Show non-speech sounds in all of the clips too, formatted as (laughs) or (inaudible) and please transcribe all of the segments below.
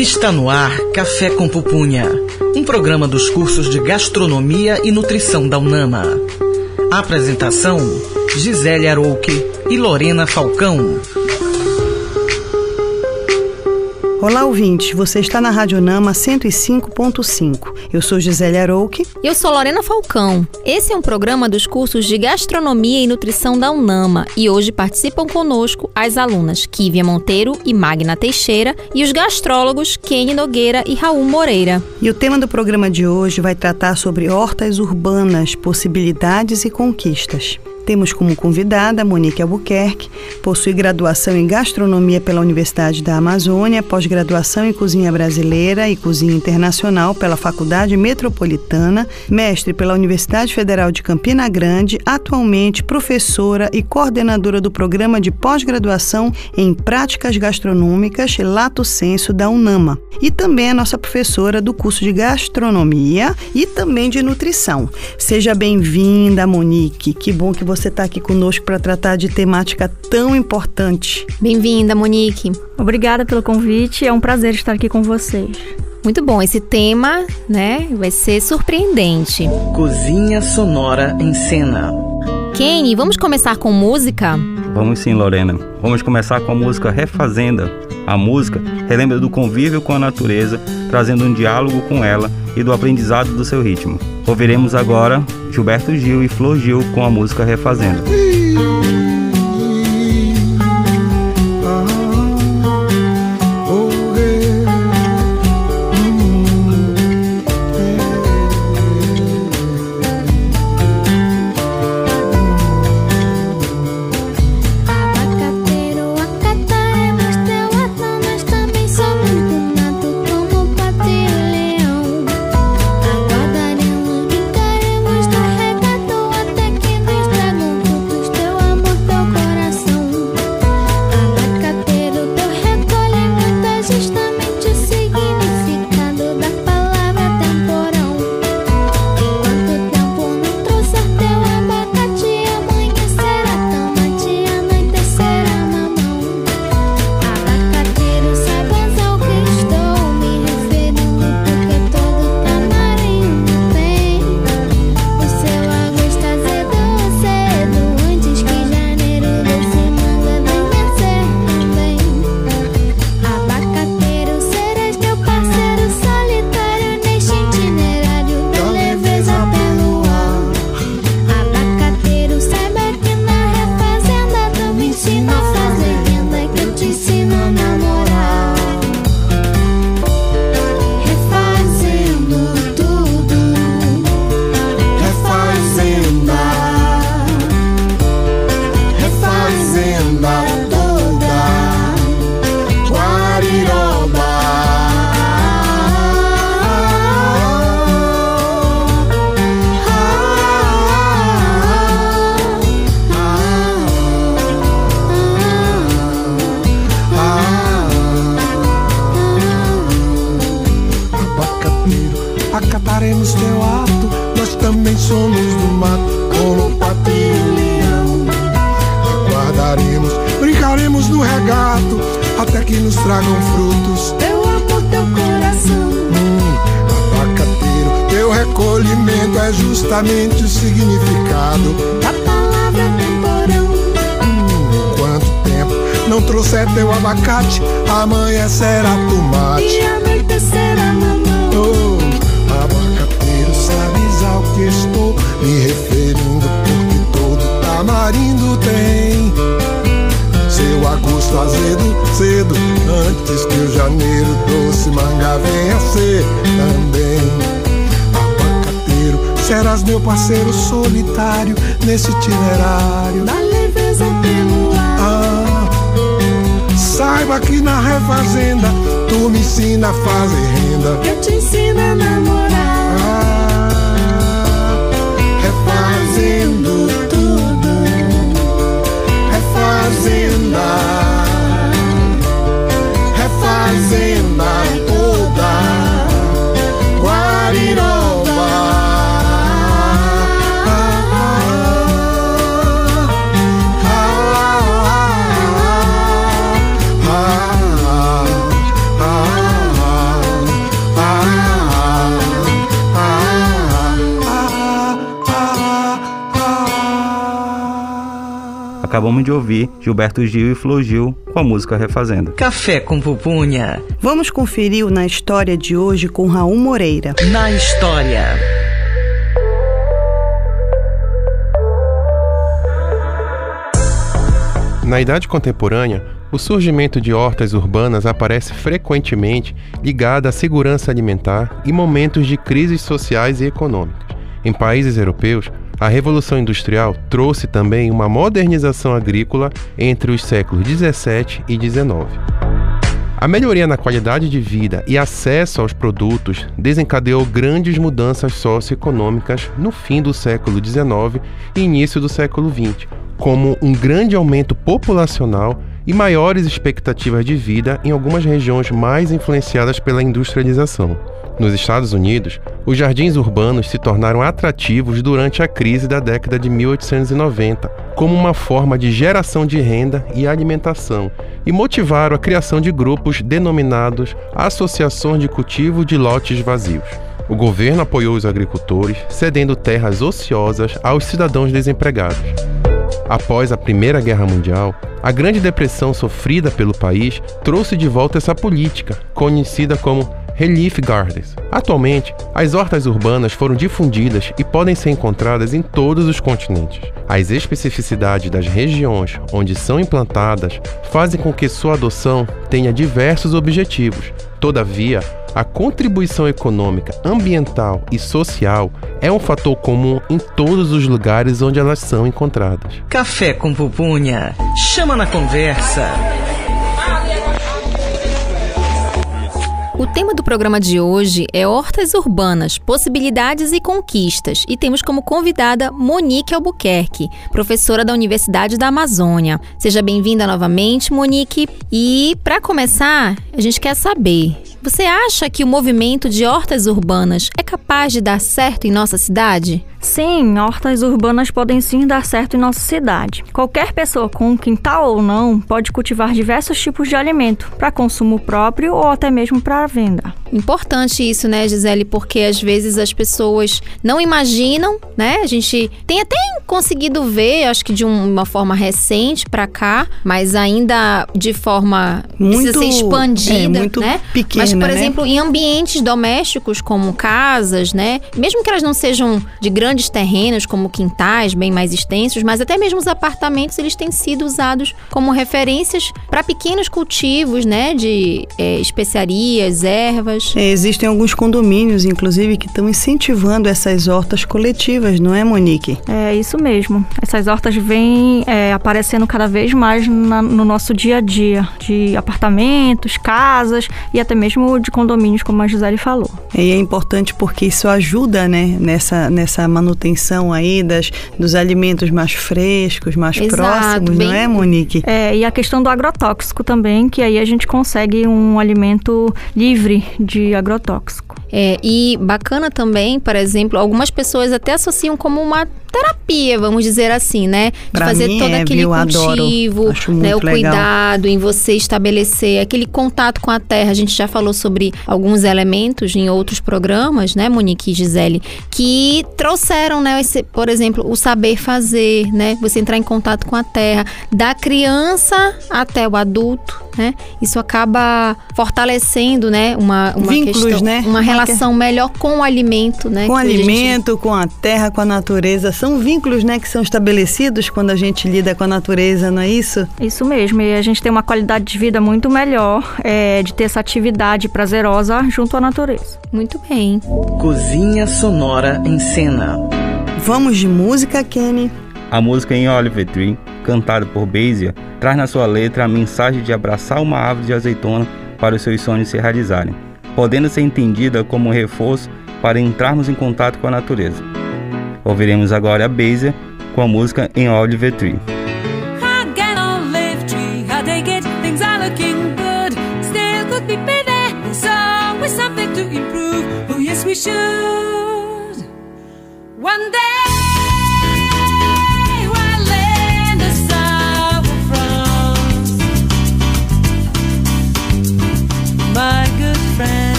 Está no ar Café com Pupunha, um programa dos cursos de Gastronomia e Nutrição da UNAMA. Apresentação: Gisele Arouque e Lorena Falcão. Olá, ouvinte. Você está na Rádio Nama 105.5. Eu sou Gisele Arouque. Eu sou Lorena Falcão. Esse é um programa dos cursos de Gastronomia e Nutrição da UNAMA e hoje participam conosco as alunas Kívia Monteiro e Magna Teixeira e os gastrólogos Kenny Nogueira e Raul Moreira. E o tema do programa de hoje vai tratar sobre hortas urbanas, possibilidades e conquistas. Temos como convidada Monique Albuquerque, possui graduação em gastronomia pela Universidade da Amazônia, pós-graduação em cozinha brasileira e cozinha internacional pela Faculdade Metropolitana, mestre pela Universidade Federal de Campina Grande, atualmente professora e coordenadora do programa de pós-graduação em práticas gastronômicas Lato Senso da UNAMA. E também é nossa professora do curso de gastronomia e também de nutrição. Seja bem-vinda, Monique. Que bom que você você está aqui conosco para tratar de temática tão importante. Bem-vinda, Monique. Obrigada pelo convite, é um prazer estar aqui com vocês. Muito bom, esse tema, né, vai ser surpreendente. Cozinha sonora em cena. Kenny, vamos começar com música? Vamos sim, Lorena. Vamos começar com a música Refazenda. A música relembra do convívio com a natureza, trazendo um diálogo com ela e do aprendizado do seu ritmo. Ouviremos agora Gilberto Gil e Flor Gil com a música Refazenda. cedo, antes que o janeiro doce manga venha ser também. Abacateiro, serás meu parceiro solitário nesse itinerário. Da leveza pelo ar. Ah, saiba que na refazenda tu me ensina a fazer renda. Eu te ensino a namorar. Ah, refazendo tudo, refazenda. lies in my Acabamos de ouvir Gilberto Gil e Flor Gil com a música Refazenda. Café com pupunha. Vamos conferir o Na História de hoje com Raul Moreira. Na História. Na idade contemporânea, o surgimento de hortas urbanas aparece frequentemente ligado à segurança alimentar e momentos de crises sociais e econômicas. Em países europeus, a Revolução Industrial trouxe também uma modernização agrícola entre os séculos 17 e 19. A melhoria na qualidade de vida e acesso aos produtos desencadeou grandes mudanças socioeconômicas no fim do século XIX e início do século XX, como um grande aumento populacional e maiores expectativas de vida em algumas regiões mais influenciadas pela industrialização. Nos Estados Unidos, os jardins urbanos se tornaram atrativos durante a crise da década de 1890, como uma forma de geração de renda e alimentação, e motivaram a criação de grupos denominados Associações de Cultivo de Lotes Vazios. O governo apoiou os agricultores, cedendo terras ociosas aos cidadãos desempregados. Após a Primeira Guerra Mundial, a Grande Depressão sofrida pelo país trouxe de volta essa política, conhecida como Relief Gardens. Atualmente, as hortas urbanas foram difundidas e podem ser encontradas em todos os continentes. As especificidades das regiões onde são implantadas fazem com que sua adoção tenha diversos objetivos. Todavia, a contribuição econômica, ambiental e social é um fator comum em todos os lugares onde elas são encontradas. Café com pupunha. Chama na conversa. O tema do programa de hoje é Hortas Urbanas, Possibilidades e Conquistas, e temos como convidada Monique Albuquerque, professora da Universidade da Amazônia. Seja bem-vinda novamente, Monique. E para começar, a gente quer saber você acha que o movimento de hortas urbanas é capaz de dar certo em nossa cidade? Sim, hortas urbanas podem sim dar certo em nossa cidade. Qualquer pessoa com quintal ou não pode cultivar diversos tipos de alimento para consumo próprio ou até mesmo para venda. Importante isso, né, Gisele? Porque às vezes as pessoas não imaginam, né? A gente tem até conseguido ver, acho que de uma forma recente para cá, mas ainda de forma muito, precisa ser expandida, é, muito né? Pequena, mas, por né? exemplo, em ambientes domésticos como casas, né? Mesmo que elas não sejam de grandes terrenos como quintais bem mais extensos, mas até mesmo os apartamentos eles têm sido usados como referências para pequenos cultivos, né? De é, especiarias, ervas. É, existem alguns condomínios, inclusive, que estão incentivando essas hortas coletivas, não é, Monique? É isso mesmo. Essas hortas vêm é, aparecendo cada vez mais na, no nosso dia a dia, de apartamentos, casas e até mesmo de condomínios, como a Gisele falou. E é importante porque isso ajuda, né, nessa, nessa manutenção aí das, dos alimentos mais frescos, mais Exato, próximos, bem- não é, Monique? É, e a questão do agrotóxico também, que aí a gente consegue um alimento livre de agrotóxico. É, e bacana também, por exemplo, algumas pessoas até associam como uma terapia, vamos dizer assim, né? De Pra fazer mim todo é, aquele viu? Cultivo, né? O legal. cuidado em você estabelecer aquele contato com a terra. A gente já falou sobre alguns elementos em outros programas, né, Monique e Gisele, que trouxeram, né, esse, por exemplo, o saber fazer, né? Você entrar em contato com a terra, da criança até o adulto, né? Isso acaba fortalecendo, né, uma, uma Vínculos, questão, né? uma Uma relação melhor com o alimento, né? Com o que hoje a gente- alimento, com a terra, com a natureza. São vínculos, né, que são estabelecidos quando a gente lida com a natureza, não é isso? Isso mesmo, e a gente tem uma qualidade de vida muito melhor é, de ter essa atividade prazerosa junto à natureza. Muito bem. Cozinha sonora em cena. Vamos de música, Kenny. A música em Oliver Tree, cantada por Basia, traz na sua letra a mensagem de abraçar uma árvore de azeitona para os seus sonhos se realizarem, podendo ser entendida como um reforço para entrarmos em contato com a natureza. Ouviremos agora a Basia com a música em Oliver Tree. I get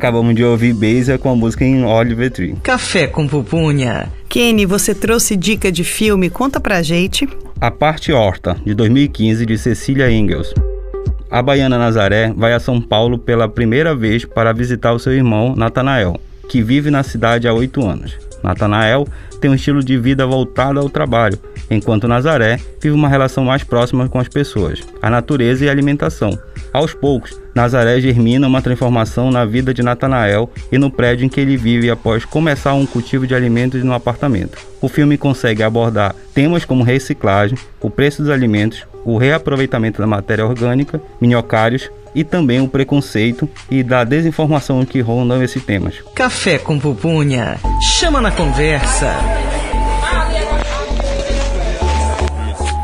Acabamos de ouvir Beija com a música em Oliver Tree. Café com pupunha. Kenny, você trouxe dica de filme, conta pra gente. A Parte Horta, de 2015, de Cecília Engels. A baiana Nazaré vai a São Paulo pela primeira vez para visitar o seu irmão Natanael, que vive na cidade há oito anos. Natanael tem um estilo de vida voltado ao trabalho, enquanto Nazaré vive uma relação mais próxima com as pessoas, a natureza e a alimentação. Aos poucos, Nazaré germina uma transformação na vida de Natanael e no prédio em que ele vive após começar um cultivo de alimentos no apartamento. O filme consegue abordar temas como reciclagem, o preço dos alimentos, o reaproveitamento da matéria orgânica, minhocários e também o preconceito e da desinformação que rondam esses temas. Café com pupunha. Chama na conversa.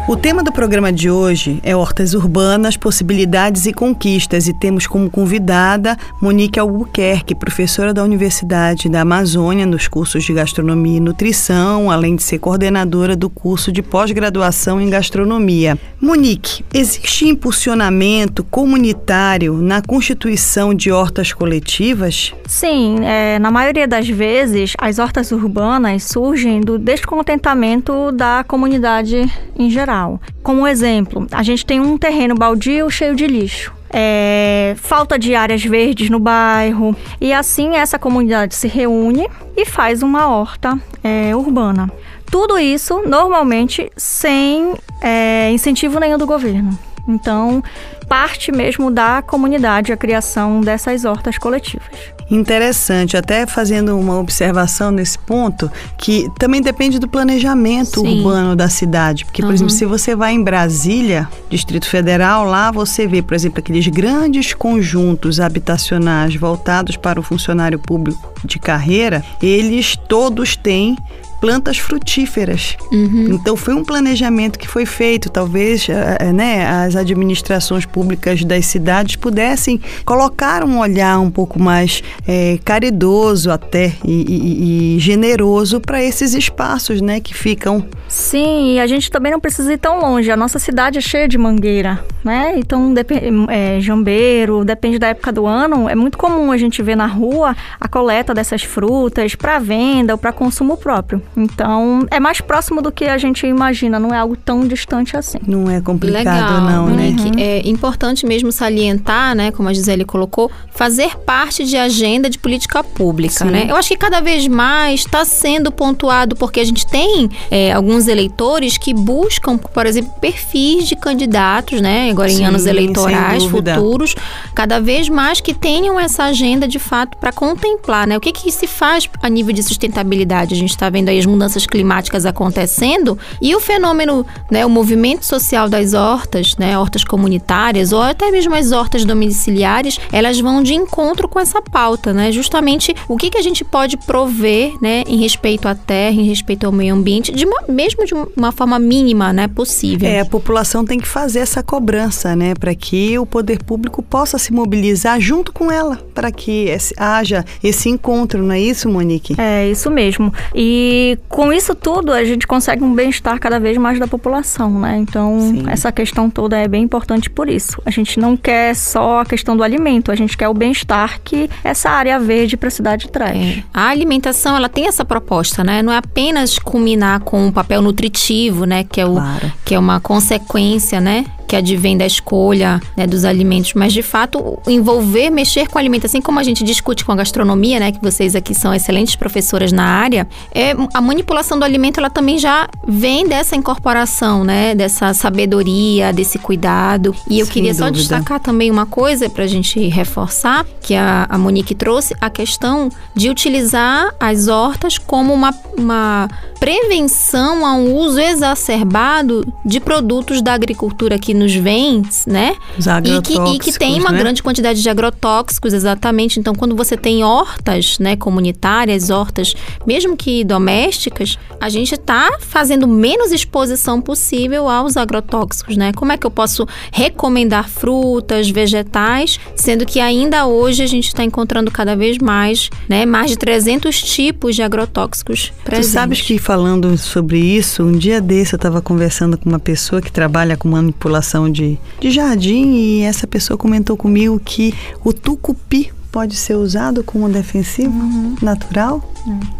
O tema do programa de hoje é Hortas Urbanas, Possibilidades e Conquistas e temos como convidada Monique Albuquerque, professora da Universidade da Amazônia nos cursos de Gastronomia e Nutrição, além de ser coordenadora do curso de pós-graduação em Gastronomia. Monique, existe impulsionamento comunitário na constituição de hortas coletivas? Sim, é, na maioria das vezes, as hortas urbanas surgem do descontentamento da comunidade em geral. Como exemplo, a gente tem um terreno baldio cheio de lixo. É, falta de áreas verdes no bairro e assim essa comunidade se reúne e faz uma horta é, urbana. Tudo isso normalmente sem é, incentivo nenhum do governo. Então, parte mesmo da comunidade a criação dessas hortas coletivas. Interessante, até fazendo uma observação nesse ponto, que também depende do planejamento Sim. urbano da cidade. Porque, por Uhum. exemplo, se você vai em Brasília, Distrito Federal, lá você vê, por exemplo, aqueles grandes conjuntos habitacionais voltados para o funcionário público de carreira, eles todos têm plantas frutíferas. Então foi um planejamento que foi feito. Talvez eh, eh, né, as administrações públicas das cidades pudessem colocar um olhar um pouco mais eh, caridoso até e, e- e generoso para esses espaços né, que ficam. Sim, e a gente também não precisa ir tão longe. A nossa cidade é cheia de mangueira, né? Então, depe- é, jambeiro, depende da época do ano. É muito comum a gente ver na rua a coleta dessas frutas para venda ou para consumo próprio. Então, é mais próximo do que a gente imagina, não é algo tão distante assim. Não é complicado, Legal, não, né? Monique. É importante mesmo salientar, né, como a Gisele colocou, fazer parte de agenda de política pública, Sim. né? Eu acho que cada vez mais está sendo pontuado porque a gente tem é, alguns eleitores que buscam, por exemplo, perfis de candidatos, né? Agora em Sim, anos sem eleitorais futuros, cada vez mais que tenham essa agenda de fato para contemplar, né? O que que se faz a nível de sustentabilidade? A gente está vendo aí as as mudanças climáticas acontecendo e o fenômeno, né, o movimento social das hortas, né, hortas comunitárias ou até mesmo as hortas domiciliares, elas vão de encontro com essa pauta, né? Justamente o que, que a gente pode prover, né, em respeito à terra, em respeito ao meio ambiente, de uma, mesmo de uma forma mínima, né, possível. É, a população tem que fazer essa cobrança, né, para que o poder público possa se mobilizar junto com ela, para que esse- haja esse encontro, não é isso, Monique? É isso mesmo. E com isso tudo a gente consegue um bem-estar cada vez mais da população, né? Então Sim. essa questão toda é bem importante por isso. A gente não quer só a questão do alimento, a gente quer o bem-estar que essa área verde para a cidade traz. É. A alimentação, ela tem essa proposta, né? Não é apenas culminar com um papel nutritivo, né? Que é, o, Claro. que é uma consequência, né? Que advém da escolha né, dos alimentos, mas de fato envolver, mexer com o alimento, assim como a gente discute com a gastronomia, né? Que vocês aqui são excelentes professoras na área, é a manipulação do alimento, ela também já vem dessa incorporação, né? Dessa sabedoria, desse cuidado. E eu Sem queria só dúvida. destacar destacar também uma coisa para a gente reforçar, que a, a Monique trouxe, a questão de utilizar as hortas como uma, uma prevenção a um uso exacerbado de produtos da agricultura que nos vem, né? Os E que, e que tem uma né? grande quantidade de agrotóxicos, exatamente. Então, quando você tem hortas, né, comunitárias, hortas, mesmo que domésticas, a gente está fazendo menos exposição possível aos agrotóxicos, né? Como é que eu posso recomendar frutas, vegetais, sendo que ainda hoje a gente está encontrando cada vez mais, né, mais de 300 tipos de agrotóxicos Tu presentes. sabes que falando sobre isso, um dia desse eu estava conversando com uma pessoa que trabalha com manipulação de, de jardim e essa pessoa comentou comigo que o tucupi pode ser usado como defensivo natural.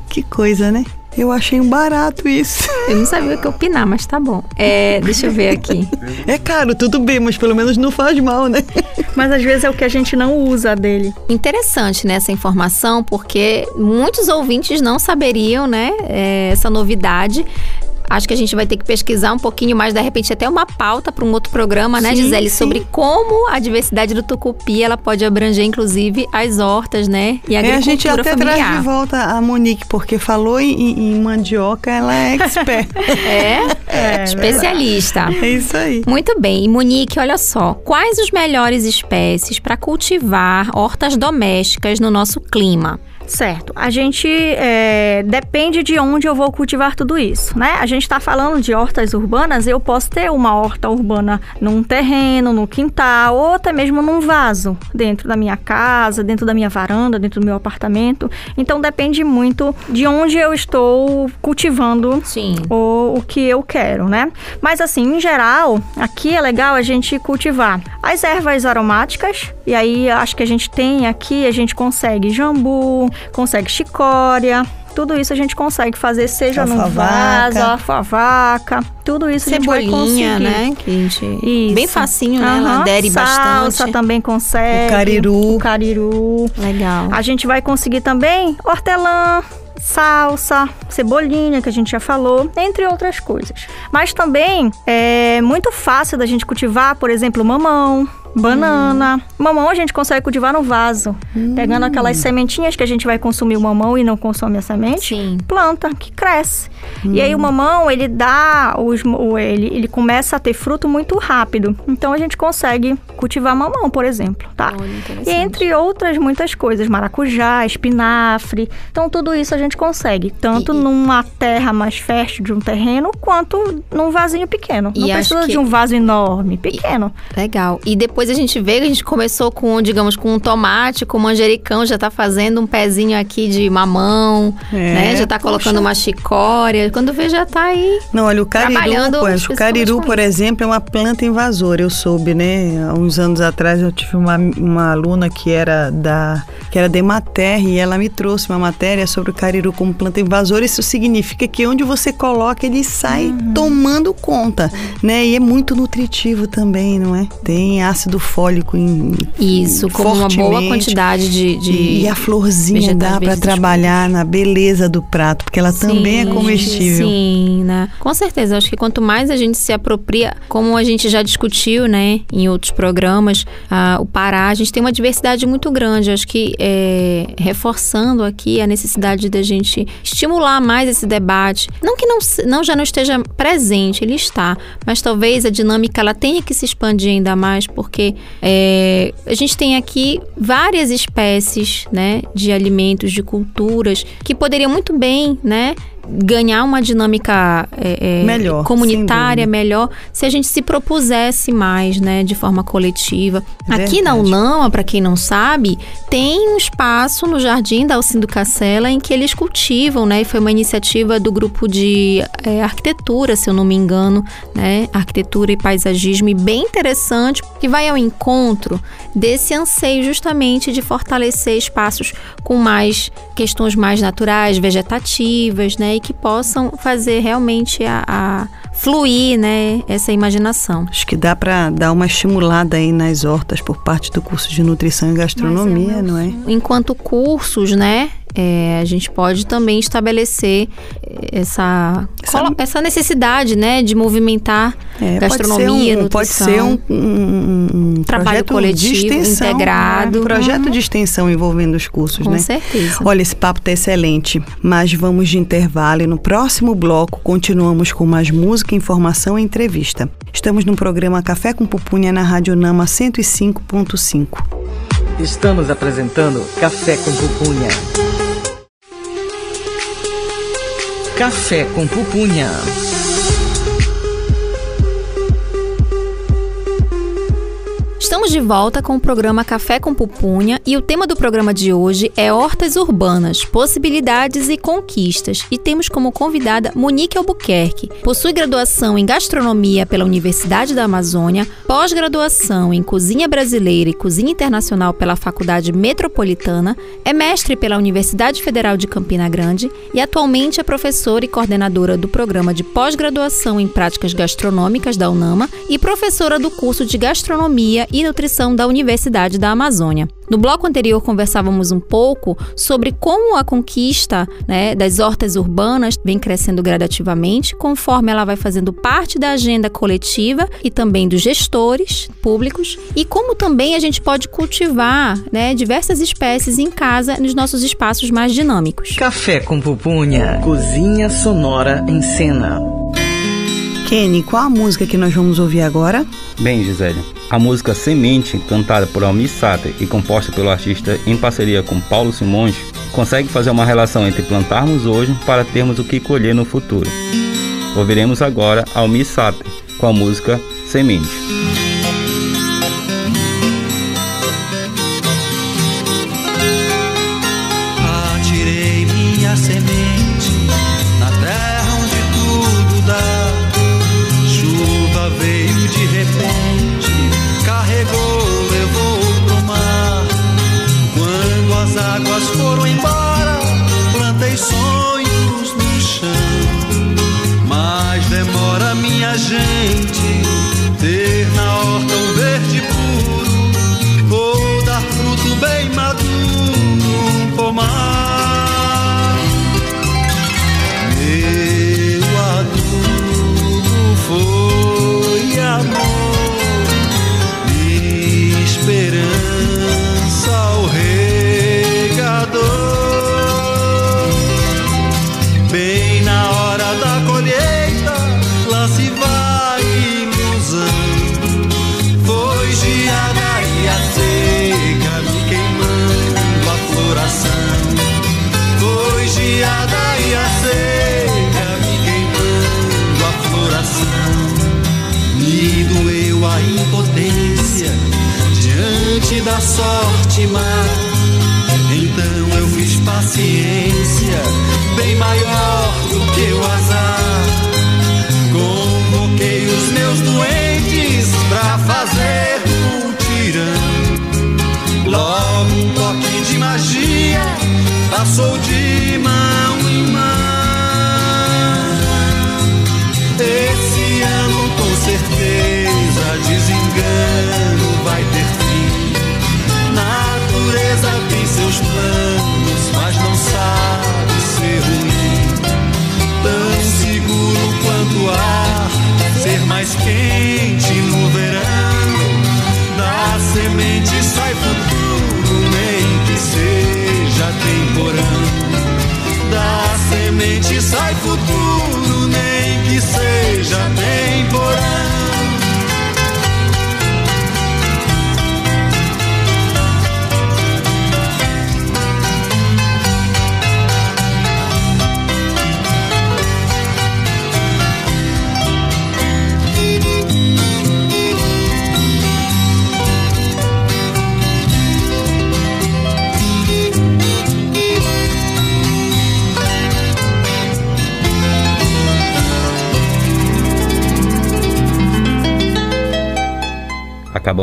Que coisa, né? Eu achei um barato isso. Eu não sabia o que opinar, mas tá bom. É, deixa eu ver aqui. É caro, tudo bem, mas pelo menos não faz mal, né? Mas às vezes é o que a gente não usa dele. Interessante né, essa informação, porque muitos ouvintes não saberiam, né, é, essa novidade. Acho que a gente vai ter que pesquisar um pouquinho mais, de repente até uma pauta para um outro programa, né, Sim, Gisele, sim. sobre como a diversidade do tucupi ela pode abranger, inclusive, as hortas, né, e a É, a agricultura gente até traz familiar. de volta a Monique, porque falou em, em mandioca, ela é expert. (laughs) É, especialista. é isso aí. Muito bem, e Monique, olha só, quais os melhores espécies para cultivar hortas domésticas no nosso clima? Certo. A gente é, depende de onde eu vou cultivar tudo isso, né? A gente está falando de hortas urbanas, eu posso ter uma horta urbana num terreno, no quintal, ou até mesmo num vaso, dentro da minha casa, dentro da minha varanda, dentro do meu apartamento. Então depende muito de onde eu estou cultivando Sim. o, o que eu quero, né? Mas assim, em geral, aqui é legal a gente cultivar as ervas aromáticas, e aí acho que a gente tem aqui, a gente consegue jambu, consegue chicória. Tudo isso a gente consegue fazer, seja no Alfavaca. vaso, alfavaca, tudo isso a gente vai Cebolinha, conseguir. né? Que gente... Isso. Bem facinho, né? Ela adere Salsa bastante. também consegue. O cariru. O cariru. Legal. A gente vai conseguir também hortelã, salsa, cebolinha, que a gente já falou, entre outras coisas. Mas também é muito fácil da gente cultivar, por exemplo, mamão. Banana. Mamão a gente consegue cultivar no vaso. Pegando aquelas sementinhas que a gente vai consumir o mamão e não consome a semente. Sim. Planta, que cresce. E aí o mamão, ele dá, os, ele, ele começa a ter fruto muito rápido. Então a gente consegue cultivar mamão, por exemplo, tá? Olha, E entre outras muitas coisas, maracujá, espinafre. Então tudo isso a gente consegue, tanto E- e- numa terra mais fértil de um terreno, quanto num vasinho pequeno. E Não precisa que- de um vaso enorme, pequeno. Legal. E depois a gente vê que a gente começou com, digamos, com um tomate, com manjericão, já tá fazendo um pezinho aqui de mamão, É, né? Já tá poxa. colocando uma chicória. Quando vê, já tá aí. Não, olha, o cariru, pois, o cariru, por exemplo, é uma planta invasora. Eu soube, né? Há uns anos atrás eu tive uma, uma aluna que era da que era da Emater e ela me trouxe uma matéria sobre o cariru como planta invasora. Isso significa que onde você coloca ele sai Uhum. tomando conta, né? E é muito nutritivo também, não é? Tem ácido ácido fólico em Isso, com uma boa quantidade de. de E a florzinha dá para trabalhar na beleza do prato, porque ela também é Sim, comestível. Sim, né? Com certeza. Acho que quanto mais a gente se apropria, como a gente já discutiu, né, em outros programas, ah, o Pará, a gente tem uma diversidade muito grande. Acho que é, reforçando aqui a necessidade da gente estimular mais esse debate. Não que não, não já não esteja presente, ele está, mas talvez a dinâmica ela tenha que se expandir ainda mais, porque é, a gente tem aqui várias espécies, né, de alimentos, de culturas que poderiam muito bem, né, ganhar uma dinâmica é, é, Melhor, comunitária melhor se a gente se propusesse mais, né, de forma coletiva. Aqui na. UNAMA, para quem não sabe, tem um espaço no Jardim da Alcindo Cacela em que eles cultivam, né, e foi uma iniciativa do grupo de é, arquitetura, se eu não me engano, né, arquitetura e paisagismo, e bem interessante, que vai ao encontro desse anseio justamente de fortalecer espaços com mais questões mais naturais, vegetativas, né, e que possam fazer realmente a, a fluir, né, essa imaginação. Acho que dá para dar uma estimulada aí nas hortas por parte do curso de nutrição e gastronomia, não é? Enquanto cursos, né? É, a gente pode também estabelecer essa, Essa- colo- essa necessidade, né, de movimentar É, gastronomia, pode ser um, nutrição. pode ser um, um- um Trabalho projeto coletivo, de extensão, integrado. um projeto de extensão envolvendo os cursos, Com né? certeza. Olha, esse papo tá excelente, mas vamos de intervalo e no próximo bloco continuamos com mais música, informação e entrevista. Estamos no programa Café com Pupunha na Rádio Nama 105.5. Estamos apresentando Café com Pupunha. Café com Pupunha. Estamos de volta com o programa Café com Pupunha e o tema do programa de hoje é Hortas Urbanas, Possibilidades e Conquistas. E temos como convidada Monique Albuquerque. Possui graduação em Gastronomia pela Universidade da Amazônia, pós-graduação em Cozinha Brasileira e Cozinha Internacional pela Faculdade Metropolitana, é mestre pela Universidade Federal de Campina Grande e atualmente é professora e coordenadora do programa de pós-graduação em Práticas Gastronômicas da UNAMA e professora do curso de Gastronomia e Nutrição da Universidade da Amazônia. No bloco anterior conversávamos um pouco sobre como a conquista né, das hortas urbanas vem crescendo gradativamente, conforme ela vai fazendo parte da agenda coletiva e também dos gestores públicos, e como também a gente pode cultivar né, diversas espécies em casa nos nossos espaços mais dinâmicos. Café com Pupunha. Cozinha sonora em cena. Kenny, qual a música que nós vamos ouvir agora? Bem, Gisele, a música Semente, cantada por Almir Sater e composta pelo artista em parceria com Paulo Simões, consegue fazer uma relação entre plantarmos hoje para termos o que colher no futuro. Ouviremos agora Almir Sater com a música Semente. Gente, ter na horta sorte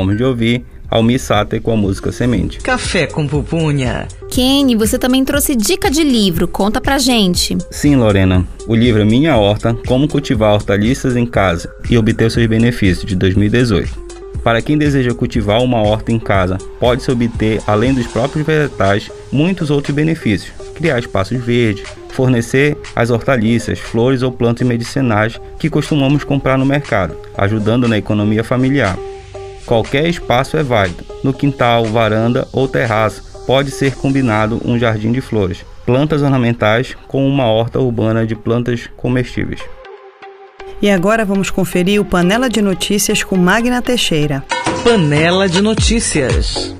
Acabamos de ouvir Almi Sater com a música Semente. Café com pupunha. Kenny, você também trouxe dica de livro. Conta pra gente. Sim, Lorena, o livro Minha Horta: Como Cultivar Hortaliças em Casa e Obter Seus Benefícios, de 2018. Para quem deseja cultivar uma horta em casa, pode-se obter, além dos próprios vegetais, muitos outros benefícios. Criar espaços verdes, fornecer as hortaliças, flores ou plantas medicinais que costumamos comprar no mercado, ajudando na economia familiar. Qualquer espaço é válido. No quintal, varanda ou terraço, pode ser combinado um jardim de flores, plantas ornamentais com uma horta urbana de plantas comestíveis. E agora vamos conferir o Panela de Notícias com Magna Teixeira. Panela de notícias.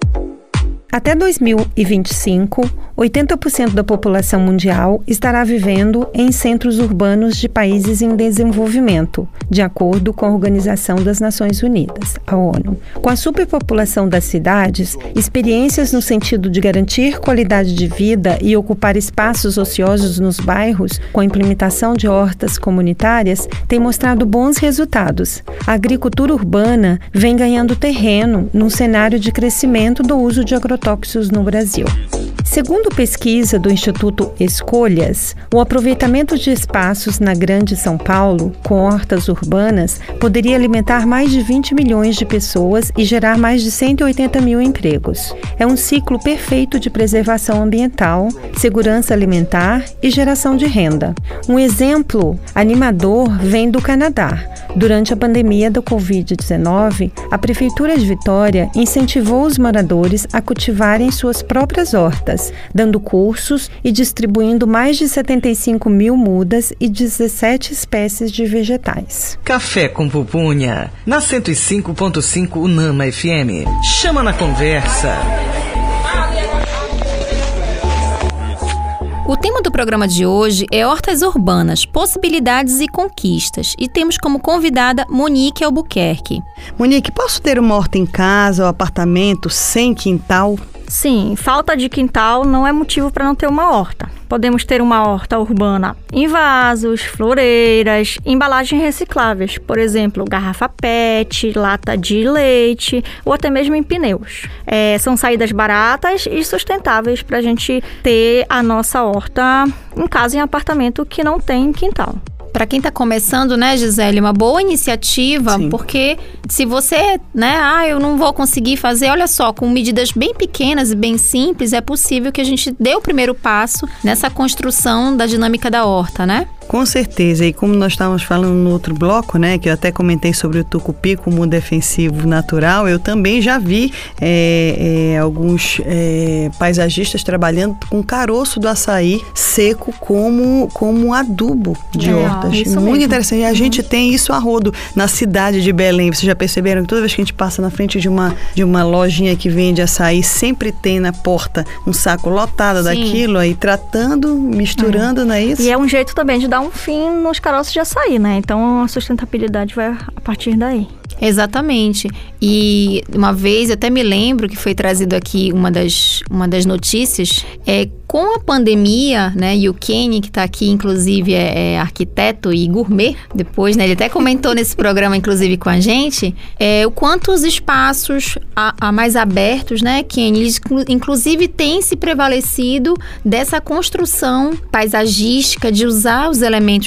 Até 2025, 80% da população mundial estará vivendo em centros urbanos de países em desenvolvimento, de acordo com a Organização das Nações Unidas, a ONU. Com a superpopulação das cidades, experiências no sentido de garantir qualidade de vida e ocupar espaços ociosos nos bairros, com a implementação de hortas comunitárias, têm mostrado bons resultados. A agricultura urbana vem ganhando terreno num cenário de crescimento do uso de agrotóxicos no Brasil. Segundo pesquisa do Instituto Escolhas, o aproveitamento de espaços na Grande São Paulo, com hortas urbanas, poderia alimentar mais de 20 milhões de pessoas e gerar mais de 180 mil empregos. É um ciclo perfeito de preservação ambiental, segurança alimentar e geração de renda. Um exemplo animador vem do Canadá. Durante a pandemia do Covid-19, a Prefeitura de Vitória incentivou os moradores a cultivarem suas próprias hortas, dando cursos e distribuindo mais de 75 mil mudas e 17 espécies de vegetais. Café com pupunha. Na 105.5 Unama FM. Chama na conversa. O tema do programa de hoje é Hortas Urbanas, Possibilidades e Conquistas. E temos como convidada Monique Albuquerque. Monique, posso ter uma horta em casa ou apartamento sem quintal? Sim, falta de quintal não é motivo para não ter uma horta. Podemos ter uma horta urbana em vasos, floreiras, embalagens recicláveis, por exemplo, garrafa PET, lata de leite ou até mesmo em pneus. É, são saídas baratas e sustentáveis para a gente ter a nossa horta em casa, em apartamento que não tem quintal. Para quem está começando, né, Gisele, uma boa iniciativa, Sim. porque se você, né, ah, eu não vou conseguir fazer, olha só, com medidas bem pequenas e bem simples, é possível que a gente dê o primeiro passo nessa construção da dinâmica da horta, né? Com certeza, e como nós estávamos falando no outro bloco, né, que eu até comentei sobre o tucupi como defensivo natural, eu também já vi é, é, alguns é, paisagistas trabalhando com caroço do açaí seco como, como adubo de É, hortas. Muito mesmo. interessante. E a gente tem isso a rodo na cidade de Belém. Vocês já perceberam que toda vez que a gente passa na frente de uma, de uma lojinha que vende açaí, sempre tem na porta um saco lotado Sim. daquilo aí, tratando, misturando, não é isso? E é um jeito também de dar um fim nos caroços de açaí, né? Então a sustentabilidade vai a partir daí. Exatamente. E uma vez, até me lembro que foi trazido aqui uma das, uma das notícias, é com a pandemia, né, e o Kenny, que está aqui, inclusive, é, é arquiteto e gourmet, depois, né, ele até comentou (laughs) nesse programa, inclusive, com a gente, é, o quanto os espaços a, a mais abertos, né, Kenny, eles, inclu- inclusive, têm se prevalecido dessa construção paisagística, de usar os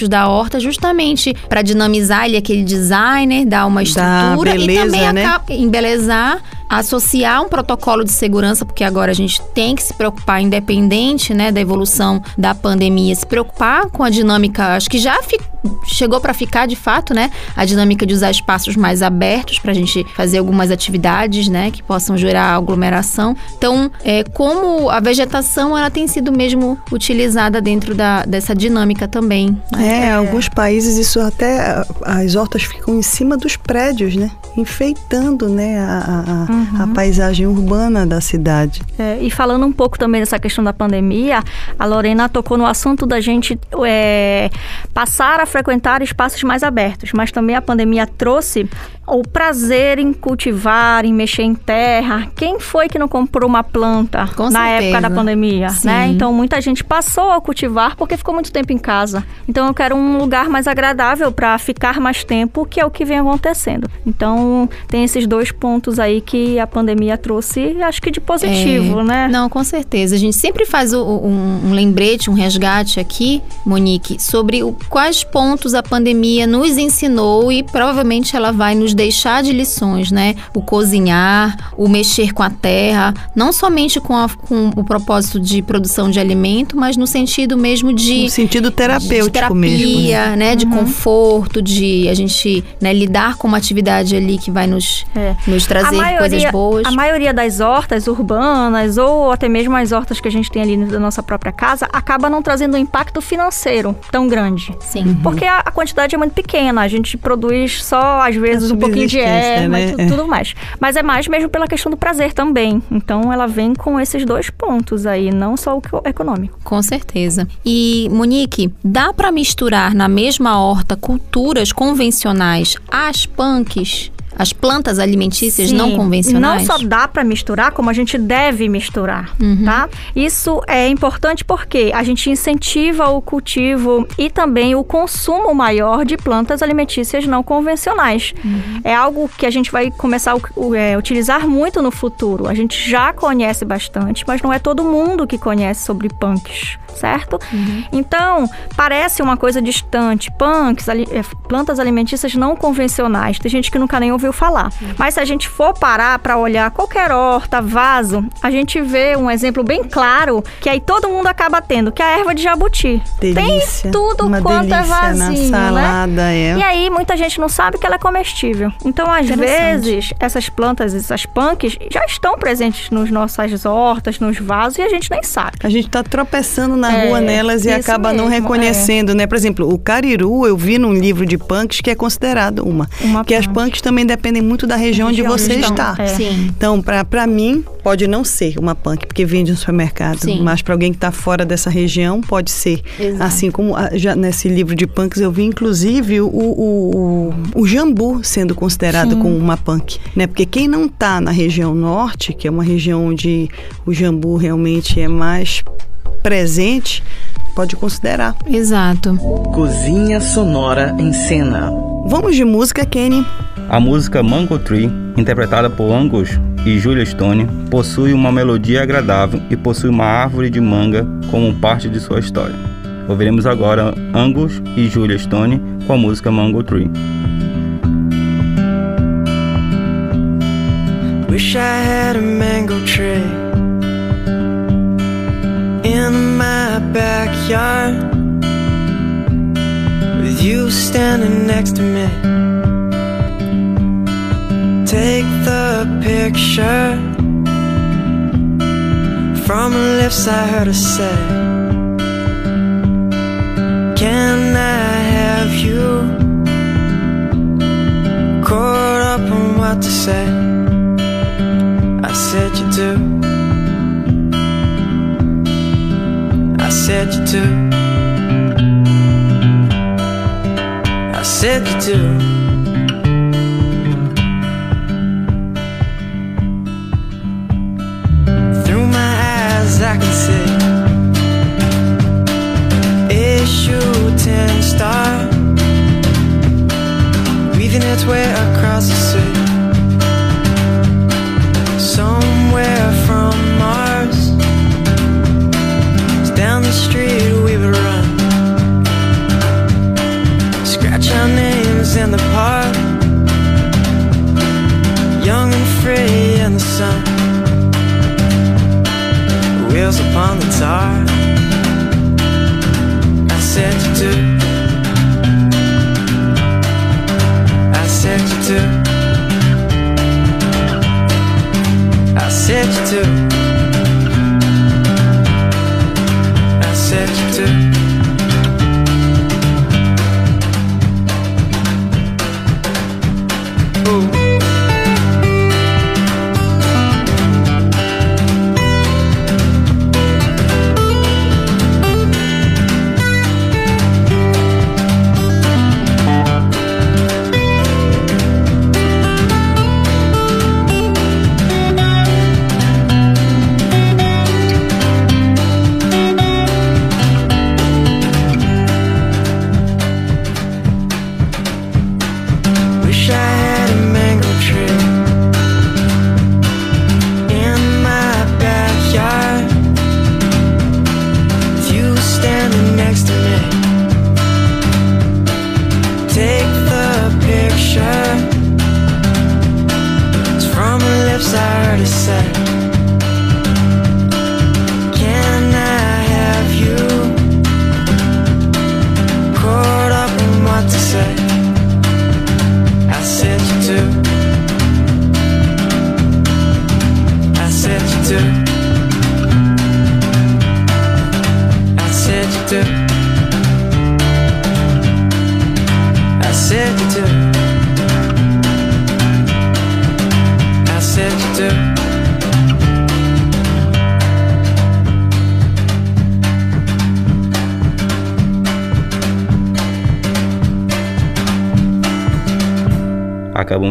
da horta justamente para dinamizar ele, aquele designer, dar uma estrutura e beleza, também né? embelezar associar um protocolo de segurança, porque agora a gente tem que se preocupar, independente né, da evolução da pandemia, se preocupar com a dinâmica, acho que já fi- chegou para ficar de fato, né? A dinâmica de usar espaços mais abertos para a gente fazer algumas atividades, né, que possam gerar aglomeração. Então, é, como a vegetação ela tem sido mesmo utilizada dentro da, dessa dinâmica também. né? É, alguns países isso até as hortas ficam em cima dos prédios, né? Enfeitando, né, a, a- a- a paisagem urbana da cidade. É, e falando um pouco também dessa questão da pandemia, a Lorena tocou no assunto da gente é, passar a frequentar espaços mais abertos, mas também a pandemia trouxe o prazer em cultivar, em mexer em terra. Quem foi que não comprou uma planta Com na certeza. época da pandemia, né? Então muita gente passou a cultivar porque ficou muito tempo em casa. Então eu quero um lugar mais agradável para ficar mais tempo, que é o que vem acontecendo. Então tem esses dois pontos aí que a pandemia trouxe, acho que de positivo, É, né? Não, com certeza. A gente sempre faz o- um, um lembrete, um resgate aqui, Monique, sobre o- quais pontos a pandemia nos ensinou e provavelmente ela vai nos deixar de lições, né? O cozinhar, o mexer com a terra, não somente com, a- com o propósito de produção de alimento, mas no sentido mesmo de No sentido terapêutico de terapia, mesmo. né? né? De conforto, de a gente né, lidar com uma atividade ali que vai nos, É. nos trazer coisas boas. A maioria das hortas urbanas ou até mesmo as hortas que a gente tem ali da nossa própria casa acaba não trazendo um impacto financeiro tão grande. Sim. Porque a, a quantidade é muito pequena, a gente produz só, às vezes, um pouquinho de erva né? e tu- tudo mais. Mas é mais mesmo pela questão do prazer também. Então ela vem com esses dois pontos aí, não só o econômico. Com certeza. E, Monique, dá para misturar na mesma horta culturas convencionais às punks? As plantas alimentícias não Sim, convencionais? Não só dá para misturar, como a gente deve misturar, Uhum. tá? Isso é importante porque a gente incentiva o cultivo e também o consumo maior de plantas alimentícias não convencionais. Uhum. É algo que a gente vai começar a é, utilizar muito no futuro. A gente já conhece bastante, mas não é todo mundo que conhece sobre punks, certo? Uhum. Então, parece uma coisa distante. Punks, ali- é, plantas alimentícias não convencionais. Tem gente que nunca nem ouviu falar. Mas se a gente for parar para olhar qualquer horta, vaso, a gente vê um exemplo bem claro que aí todo mundo acaba tendo, que é a erva de jabuti. Delícia. Tem tudo Uma quanto é delícia na vasinho, salada, né? é. E aí muita gente não sabe que ela é comestível. Então, às vezes, essas plantas, essas punks, já estão presentes nos nossas hortas, nos vasos, e a gente nem sabe. A gente tá tropeçando na É, rua nelas e acaba não mesmo, reconhecendo, né? Por exemplo, o cariru, eu vi num livro de punks que é considerado uma. Uma Porque as punk. punks também dependem muito da região onde você onde está. é. Sim. Então, pra pra mim, pode não ser uma punk, porque vende no supermercado. Sim. Mas para alguém que está fora dessa região, pode ser. Exato. Assim como ah, já nesse livro de punks eu vi, inclusive, o, o, o, o jambu sendo considerado como uma punk. Né? Porque quem não está na região norte, que é uma região onde o jambu realmente é mais presente, pode considerar. Exato. Cozinha Sonora em Cena. Vamos de música, Kenny. A música Mango Tree, interpretada por Angus e Julia Stone, possui uma melodia agradável e possui uma árvore de manga como parte de sua história. Ouviremos agora Angus e Julia Stone com a música Mango Tree. Wish I had a mango tree backyard with you standing next to me. Take the picture from the lips I heard her say. Can I have you caught up on what to say? I said you do. Said you do. I said you do. Through my eyes, I can see a shooting star weaving its way across the sea Wheels upon the tar. I said you do. I said you do. I said you do. I said you do.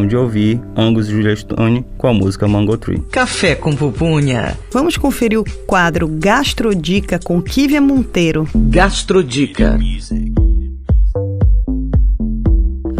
Acabamos de ouvir Angus Julia Stone com a música Mango Tree. Café com pupunha. Vamos conferir o quadro Gastrodica com Kívia Monteiro. Gastrodica.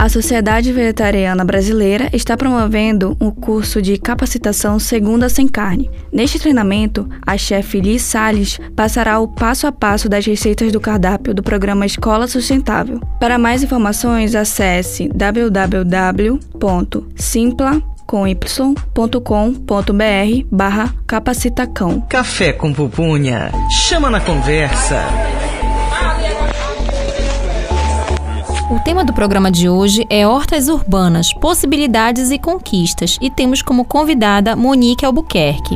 A Sociedade Vegetariana Brasileira está promovendo um curso de capacitação Segunda Sem Carne. Neste treinamento, a chefe Liz Salles passará o passo a passo das receitas do cardápio do programa Escola Sustentável. Para mais informações, acesse www.simpla.com.br barra capacitacão. Café com pupunha. Chama na conversa. O tema do programa de hoje é Hortas Urbanas, Possibilidades e Conquistas e temos como convidada Monique Albuquerque.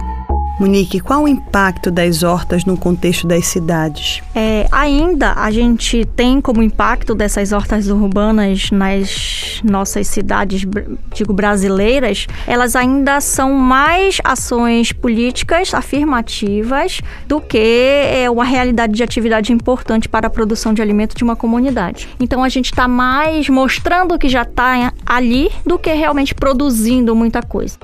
Monique, qual o impacto das hortas no contexto das cidades? É, ainda a gente tem como impacto dessas hortas urbanas nas nossas cidades, digo, brasileiras, elas ainda são mais ações políticas afirmativas do que é, uma realidade de atividade importante para a produção de alimento de uma comunidade. Então a gente está mais mostrando que já está ali do que realmente produzindo muita coisa.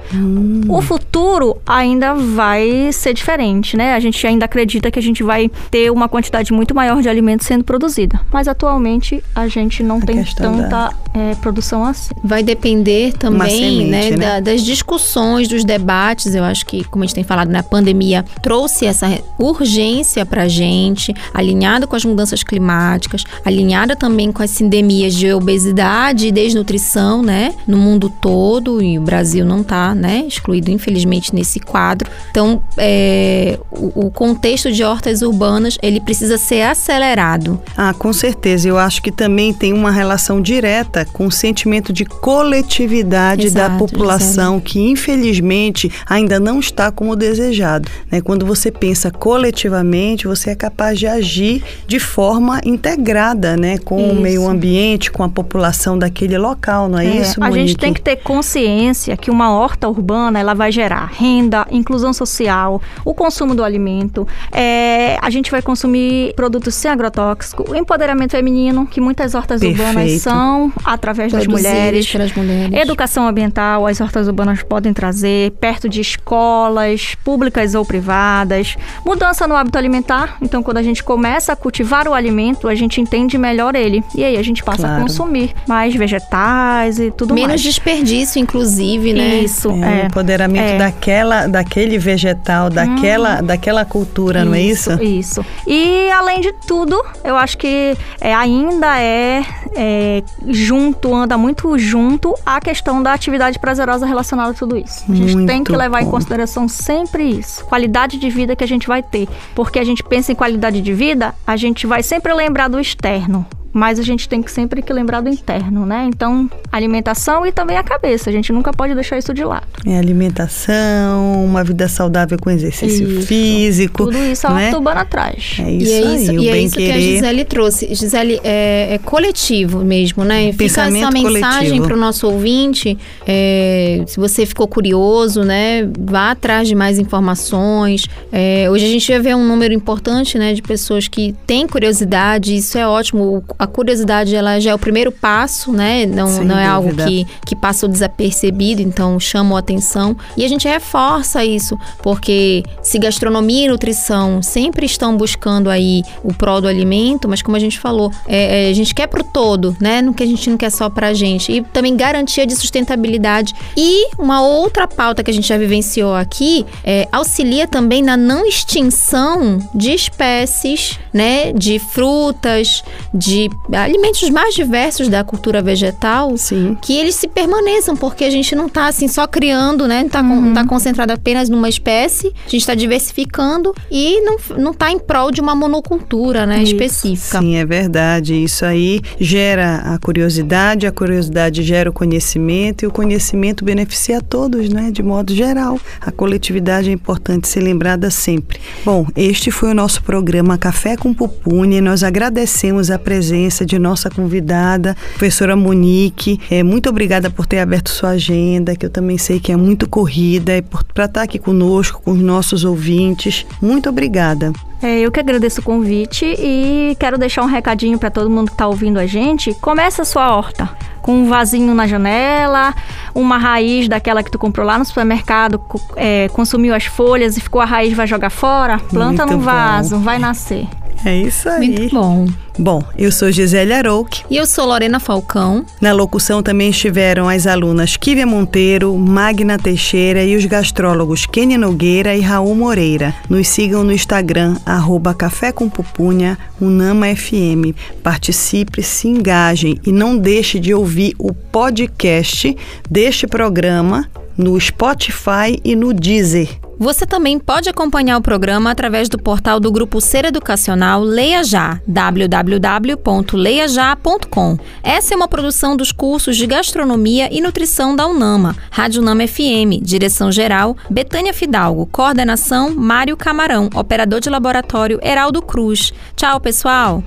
O futuro ainda vai ser diferente, né? A gente ainda acredita que a gente vai ter uma quantidade muito maior de alimentos sendo produzida. Mas atualmente a gente não tem questão tanta é, produção assim. Vai depender também semente, né, né? da- das discussões, dos debates. Eu acho que, como a gente tem falado, na pandemia trouxe essa urgência pra gente, alinhado com as mudanças climáticas, alinhada também com as endemias de obesidade e desnutrição, né? No mundo todo, e o Brasil não tá, né? Excluído, infelizmente, nesse quadro. Então, é, o, o contexto de hortas urbanas, ele precisa ser acelerado. Ah, com certeza. Eu acho que também tem uma relação direta com o sentimento de coletividade da Exato, população, que infelizmente ainda não está como desejado. né? Quando você pensa coletivamente, você é capaz de agir de forma integrada, né? Com o Isso. meio ambiente, com a população daquele local, não é, É, isso, a gente Monique? tem que ter consciência que uma horta urbana ela vai gerar renda, inclusão social, o consumo do alimento. é, a gente vai consumir produtos sem agrotóxico, o empoderamento feminino, que muitas hortas urbanas Perfeito. são através das mulheres. pelas mulheres. Educação ambiental, as hortas urbanas podem trazer, perto de escolas, públicas ou privadas. Mudança no hábito alimentar. Então, quando a gente começa a cultivar o alimento, a gente entende melhor ele. E aí a gente passa Claro. a consumir mais vegetais e tudo Menos mais. desperdício, inclusive, né? Isso, É, o é. empoderamento é. daquela, daquele vegetal, daquela, daquela cultura, não é isso? Isso. E além de tudo, eu acho que é, ainda é, é, junto junto, anda muito junto a questão da atividade prazerosa relacionada a tudo isso. A gente tem Muito que levar em bom. consideração sempre isso. Qualidade de vida que a gente vai ter. Porque a gente pensa em qualidade de vida, a gente vai sempre lembrar do externo. Mas a gente tem que sempre que lembrar do interno, né? Então, alimentação e também a cabeça. A gente nunca pode deixar isso de lado. É alimentação, uma vida saudável com exercício Isso. físico. Tudo isso a né? horta urbana traz. É isso e é isso, aí, e é isso que a. Gisele trouxe. Gisele, é, é coletivo mesmo, né? Fica Pensamento essa mensagem para o nosso ouvinte. é, se você ficou curioso, né? Vá atrás de mais informações. É, hoje a gente já vê um número importante, né? De pessoas que têm curiosidade. Isso é ótimo. O- A curiosidade, ela já é o primeiro passo, né? Não, Sem não é algo que, que passa desapercebido, então chama a atenção. E a gente reforça isso, porque se gastronomia e nutrição sempre estão buscando aí o pró do alimento, mas como a gente falou, é, é, a gente quer pro todo, né? No que a gente não quer só pra gente. E também garantia de sustentabilidade. E uma outra pauta que a gente já vivenciou aqui é, auxilia também na não extinção de espécies, né? De frutas, de alimentos mais diversos da cultura vegetal Sim. que eles se permaneçam, porque a gente não tá assim só criando, né? Não tá, con- Uhum. tá concentrado apenas numa espécie, a gente tá diversificando e não, não tá em prol de uma monocultura, né? Isso. Específica. Sim, é verdade. Isso aí gera a curiosidade, a curiosidade gera o conhecimento e o conhecimento beneficia a todos, né? De modo geral. A coletividade é importante ser lembrada sempre. Bom, este foi o nosso programa Café com Pupunha nós agradecemos a presença de nossa convidada, professora Monique. É, muito obrigada por ter aberto sua agenda, que eu também sei que é muito corrida, e para estar aqui conosco, com os nossos ouvintes. Muito obrigada. É, eu que agradeço o convite e quero deixar um recadinho para todo mundo que está ouvindo a gente. Começa a sua horta com um vasinho na janela, uma raiz daquela que tu comprou lá no supermercado, é, consumiu as folhas e ficou a raiz, vai jogar fora. Planta Muito no bom. vaso, vai nascer. É isso aí. Muito bom. Bom, eu sou Gisele Arouque. E eu sou Lorena Falcão. Na locução também estiveram as alunas Kívia Monteiro, Magna Teixeira e os gastrólogos Kenny Nogueira e Raul Moreira. Nos sigam no Instagram, arroba Café com Pupunha, Unama FM. Participe, se engajem e não deixe de ouvir o podcast deste programa no Spotify e no Deezer. Você também pode acompanhar o programa através do portal do Grupo Ser Educacional Leia Já, www.leiajá.com. Essa é uma produção dos cursos de Gastronomia e Nutrição da UNAMA, Rádio UNAMA FM, direção-geral, Betânia Fidalgo, coordenação, Mário Camarão, operador de laboratório, Heraldo Cruz. Tchau, pessoal!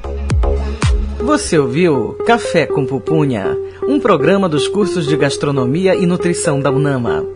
Você ouviu Café com Pupunha, um programa dos cursos de Gastronomia e Nutrição da UNAMA.